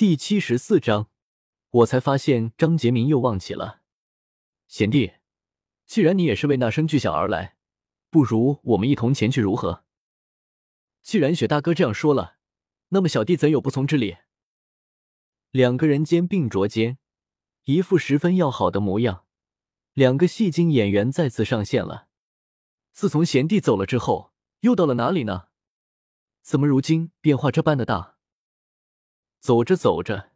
第七十四章，我才发现张杰明又忘记了。贤弟，既然你也是为那声巨响而来，不如我们一同前去如何？既然雪大哥这样说了，那么小弟怎有不从之理？两个人肩并着肩，一副十分要好的模样。两个戏精演员再次上线了。自从贤弟走了之后，又到了哪里呢？怎么如今变化这般的大？走着走着，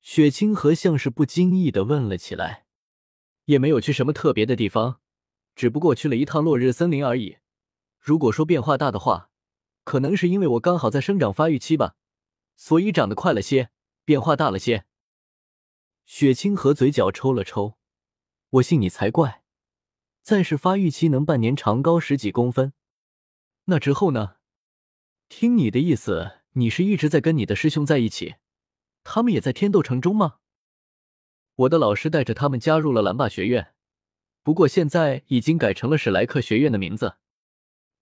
雪清河像是不经意的问了起来：“也没有去什么特别的地方，只不过去了一趟落日森林而已。如果说变化大的话，可能是因为我刚好在生长发育期吧，所以长得快了些，变化大了些。”雪清河嘴角抽了抽：“我信你才怪！再是发育期能半年长高十几公分，那之后呢？听你的意思。”你是一直在跟你的师兄在一起，他们也在天斗城中吗？我的老师带着他们加入了蓝霸学院，不过现在已经改成了史莱克学院的名字。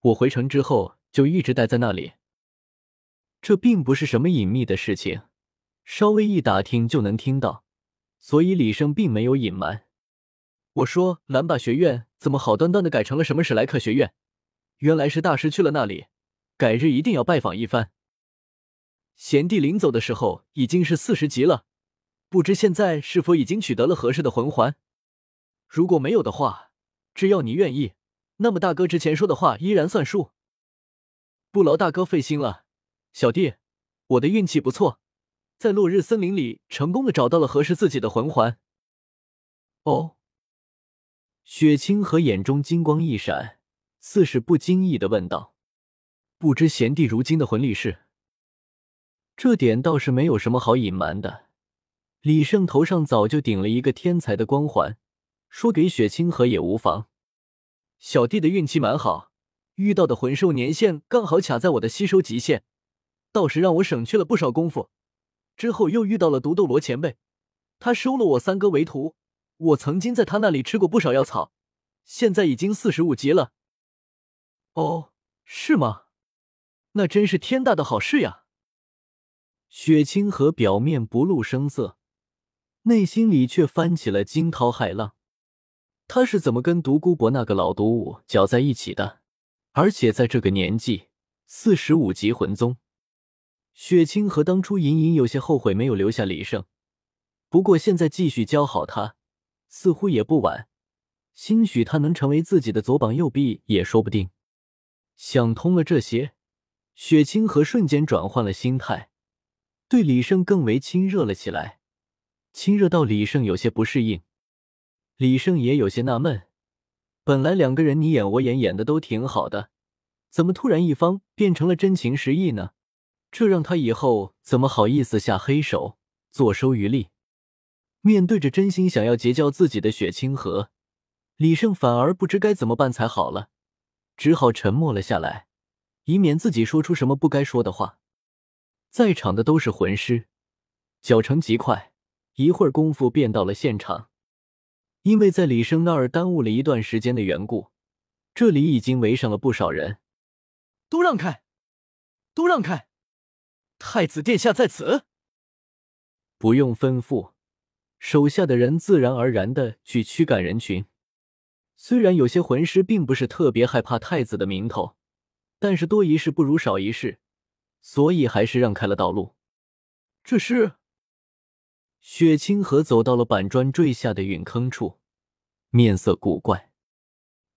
我回城之后就一直待在那里。这并不是什么隐秘的事情，稍微一打听就能听到，所以李胜并没有隐瞒。我说蓝霸学院怎么好端端的改成了什么史莱克学院？原来是大师去了那里，改日一定要拜访一番。贤弟临走的时候已经是四十级了，不知现在是否已经取得了合适的魂环？如果没有的话，只要你愿意，那么大哥之前说的话依然算数。不劳大哥费心了，小弟，我的运气不错，在落日森林里成功的找到了合适自己的魂环。哦，雪清河眼中金光一闪，似是不经意的问道：“不知贤弟如今的魂力是？”这点倒是没有什么好隐瞒的。李胜头上早就顶了一个天才的光环，说给雪清河也无妨。小弟的运气蛮好，遇到的魂兽年限刚好卡在我的吸收极限，倒是让我省去了不少功夫。之后又遇到了毒斗罗前辈，他收了我三哥为徒，我曾经在他那里吃过不少药草，现在已经四十五级了。哦，是吗？那真是天大的好事呀！雪清河表面不露声色，内心里却翻起了惊涛骇浪。他是怎么跟独孤博那个老毒物搅在一起的？而且在这个年纪，四十五级魂宗，雪清河当初隐隐有些后悔没有留下李胜。不过现在继续教好他，似乎也不晚。兴许他能成为自己的左膀右臂也说不定。想通了这些，雪清河瞬间转换了心态。对李胜更为亲热了起来，亲热到李胜有些不适应，李胜也有些纳闷。本来两个人你演我演演的都挺好的，怎么突然一方变成了真情实意呢？这让他以后怎么好意思下黑手，坐收渔利？面对着真心想要结交自己的雪清河，李胜反而不知该怎么办才好了，只好沉默了下来，以免自己说出什么不该说的话。在场的都是魂师，脚程极快，一会儿功夫便到了现场。因为在李生那儿耽误了一段时间的缘故，这里已经围上了不少人。都让开，都让开！太子殿下在此。不用吩咐，手下的人自然而然的去驱赶人群。虽然有些魂师并不是特别害怕太子的名头，但是多一事不如少一事。所以还是让开了道路。这是雪清河走到了板砖坠下的陨坑处，面色古怪。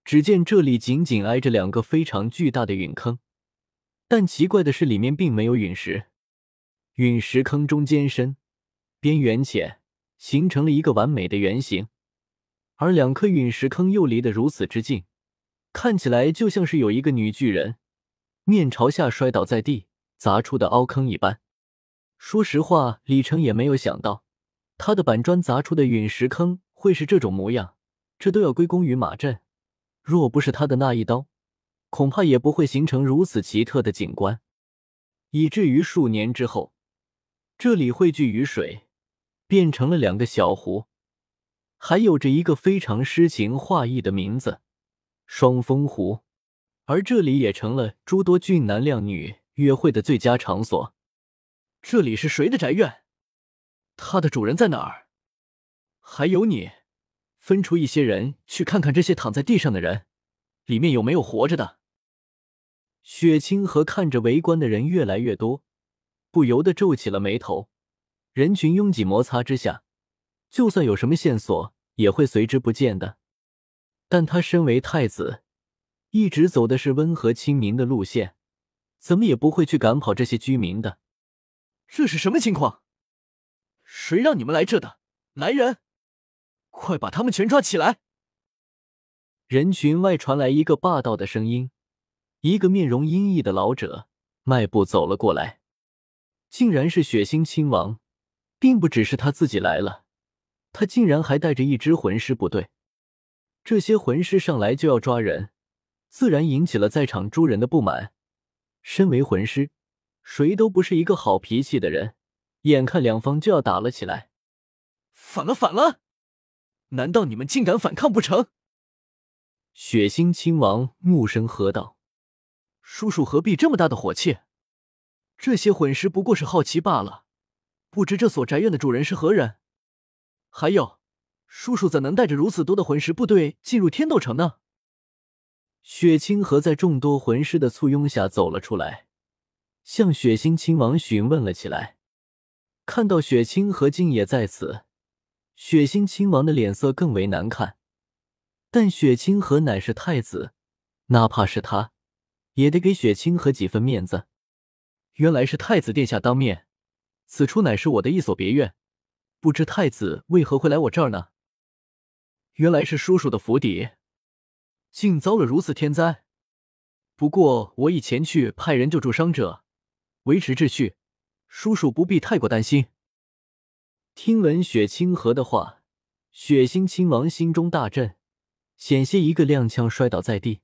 只见这里紧紧挨着两个非常巨大的陨坑，但奇怪的是，里面并没有陨石。陨石坑中间深，边缘浅，形成了一个完美的圆形。而两颗陨石坑又离得如此之近，看起来就像是有一个女巨人面朝下摔倒在地。砸出的凹坑一般。说实话，李成也没有想到，他的板砖砸出的陨石坑会是这种模样。这都要归功于马震，若不是他的那一刀，恐怕也不会形成如此奇特的景观。以至于数年之后，这里汇聚雨水，变成了两个小湖，还有着一个非常诗情画意的名字——双峰湖。而这里也成了诸多俊男靓女。约会的最佳场所，这里是谁的宅院？他的主人在哪儿？还有你，分出一些人去看看这些躺在地上的人，里面有没有活着的。雪清河看着围观的人越来越多，不由得皱起了眉头。人群拥挤摩擦之下，就算有什么线索，也会随之不见的。但他身为太子，一直走的是温和亲民的路线，怎么也不会去赶跑这些居民的。这是什么情况？谁让你们来这的？来人，快把他们全抓起来！人群外传来一个霸道的声音，一个面容阴翳的老者迈步走了过来，竟然是血腥亲王，并不只是他自己来了，他竟然还带着一支魂师部队。这些魂师上来就要抓人，自然引起了在场诸人的不满。身为魂师，谁都不是一个好脾气的人。眼看两方就要打了起来，反了反了！难道你们竟敢反抗不成？血腥亲王怒声喝道：“叔叔何必这么大的火气？这些魂师不过是好奇罢了，不知这所宅院的主人是何人？还有。”叔叔怎能带着如此多的魂师部队进入天斗城呢？雪清河在众多魂师的簇拥下走了出来，向血腥亲王询问了起来。看到雪清河竟也在此，血腥亲王的脸色更为难看。但雪清河乃是太子，哪怕是他，也得给雪清河几分面子。原来是太子殿下当面，此处乃是我的一所别院，不知太子为何会来我这儿呢？原来是叔叔的府邸，竟遭了如此天灾。不过我已前去派人救助伤者，维持秩序，叔叔不必太过担心。听闻雪清河的话，血腥亲王心中大震，险些一个踉跄摔倒在地。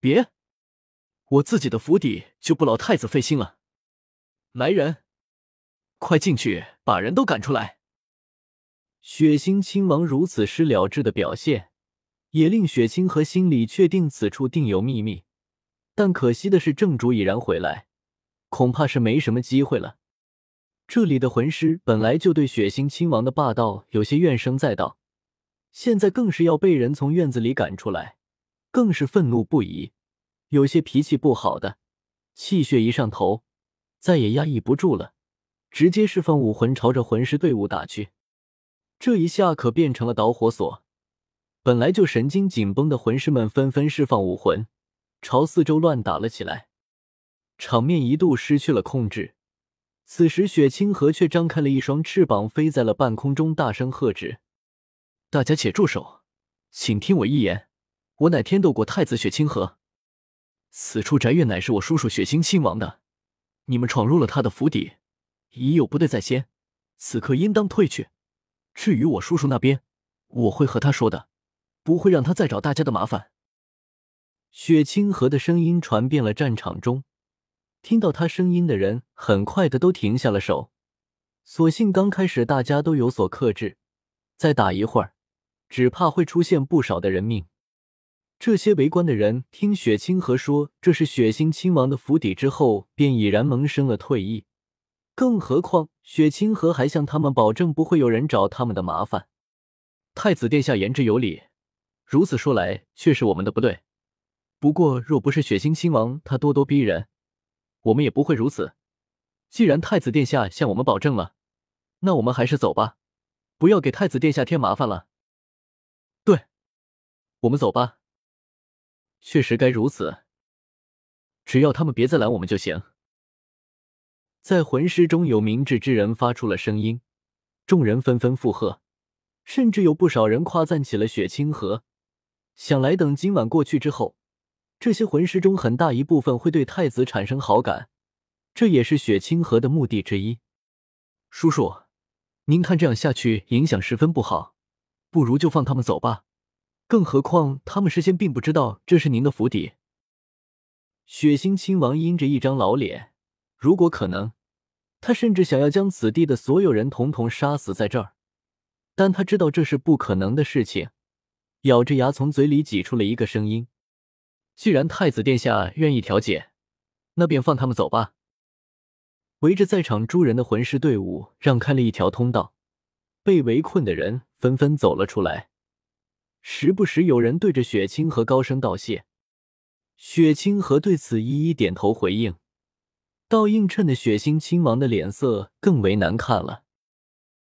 别，我自己的府邸就不劳太子费心了。来人，快进去把人都赶出来。血腥亲王如此失了智的表现，也令血清河心里确定此处定有秘密。但可惜的是，正主已然回来，恐怕是没什么机会了。这里的魂师本来就对血腥亲王的霸道有些怨声载道，现在更是要被人从院子里赶出来，更是愤怒不已。有些脾气不好的，气血一上头，再也压抑不住了，直接释放武魂，朝着魂师队伍打去。这一下可变成了导火索，本来就神经紧绷的魂师们纷纷释放武魂，朝四周乱打了起来，场面一度失去了控制。此时，雪清河却张开了一双翅膀，飞在了半空中，大声喝止：“大家且住手，请听我一言，我乃天斗国太子雪清河，此处宅院乃是我叔叔雪清亲王的，你们闯入了他的府邸，已有不对在先，此刻应当退去。”至于我叔叔那边，我会和他说的，不会让他再找大家的麻烦。雪清河的声音传遍了战场中，听到他声音的人很快的都停下了手。所幸刚开始大家都有所克制，再打一会儿，只怕会出现不少的人命。这些围观的人听雪清河说这是血腥亲王的府邸之后，便已然萌生了退意。更何况，雪清河还向他们保证不会有人找他们的麻烦。太子殿下言之有理，如此说来，却是我们的不对。不过，若不是血腥亲王他咄咄逼人，我们也不会如此。既然太子殿下向我们保证了，那我们还是走吧，不要给太子殿下添麻烦了。对，我们走吧。确实该如此，只要他们别再拦我们就行。在魂师中有明智之人发出了声音，众人纷纷附和，甚至有不少人夸赞起了雪清河。想来等今晚过去之后，这些魂师中很大一部分会对太子产生好感，这也是雪清河的目的之一。叔叔，您看这样下去影响十分不好，不如就放他们走吧。更何况他们事先并不知道这是您的府邸。血腥亲王阴着一张老脸，如果可能。他甚至想要将此地的所有人统统杀死在这儿，但他知道这是不可能的事情，咬着牙从嘴里挤出了一个声音：“既然太子殿下愿意调解，那便放他们走吧。”围着在场诸人的魂师队伍让开了一条通道，被围困的人纷纷走了出来，时不时有人对着雪清河高声道谢。雪清河对此一一点头回应，倒映衬的血腥亲王的脸色更为难看了。